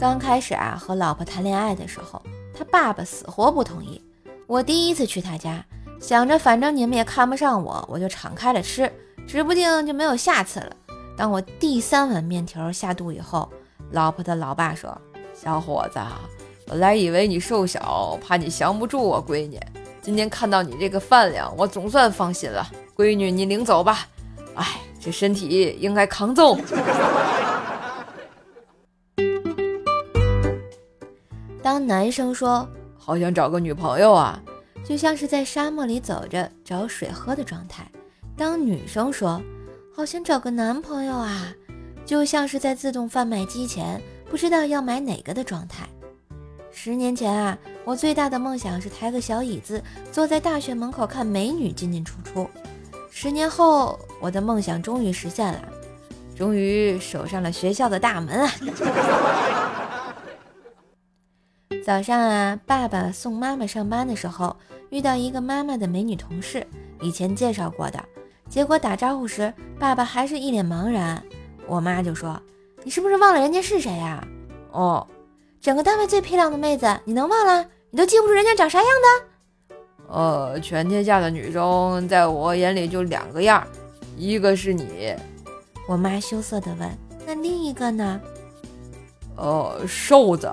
刚开始啊，和老婆谈恋爱的时候，他爸爸死活不同意。我第一次去他家，想着反正你们也看不上我，我就敞开了吃，指不定就没有下次了。当我第三碗面条下肚以后，老婆的老爸说：“小伙子，本来以为你瘦小，怕你降不住我闺女。今天看到你这个饭量，我总算放心了。闺女，你领走吧。哎，这身体应该扛揍。”当男生说。好想找个女朋友啊，就像是在沙漠里走着找水喝的状态。当女生说好想找个男朋友啊，就像是在自动贩卖机前不知道要买哪个的状态。十年前啊，我最大的梦想是抬个小椅子坐在大学门口看美女进进出出。十年后，我的梦想终于实现了，终于守上了学校的大门啊。早上啊，爸爸送妈妈上班的时候，遇到一个妈妈的美女同事，以前介绍过的。结果打招呼时，爸爸还是一脸茫然。我妈就说：“你是不是忘了人家是谁呀？”“哦，整个单位最漂亮的妹子，你能忘了？你都记不住人家长啥样的？”“呃，全天下的女生，在我眼里就两个样，一个是你。”我妈羞涩地问：“那另一个呢？”“呃，瘦子。”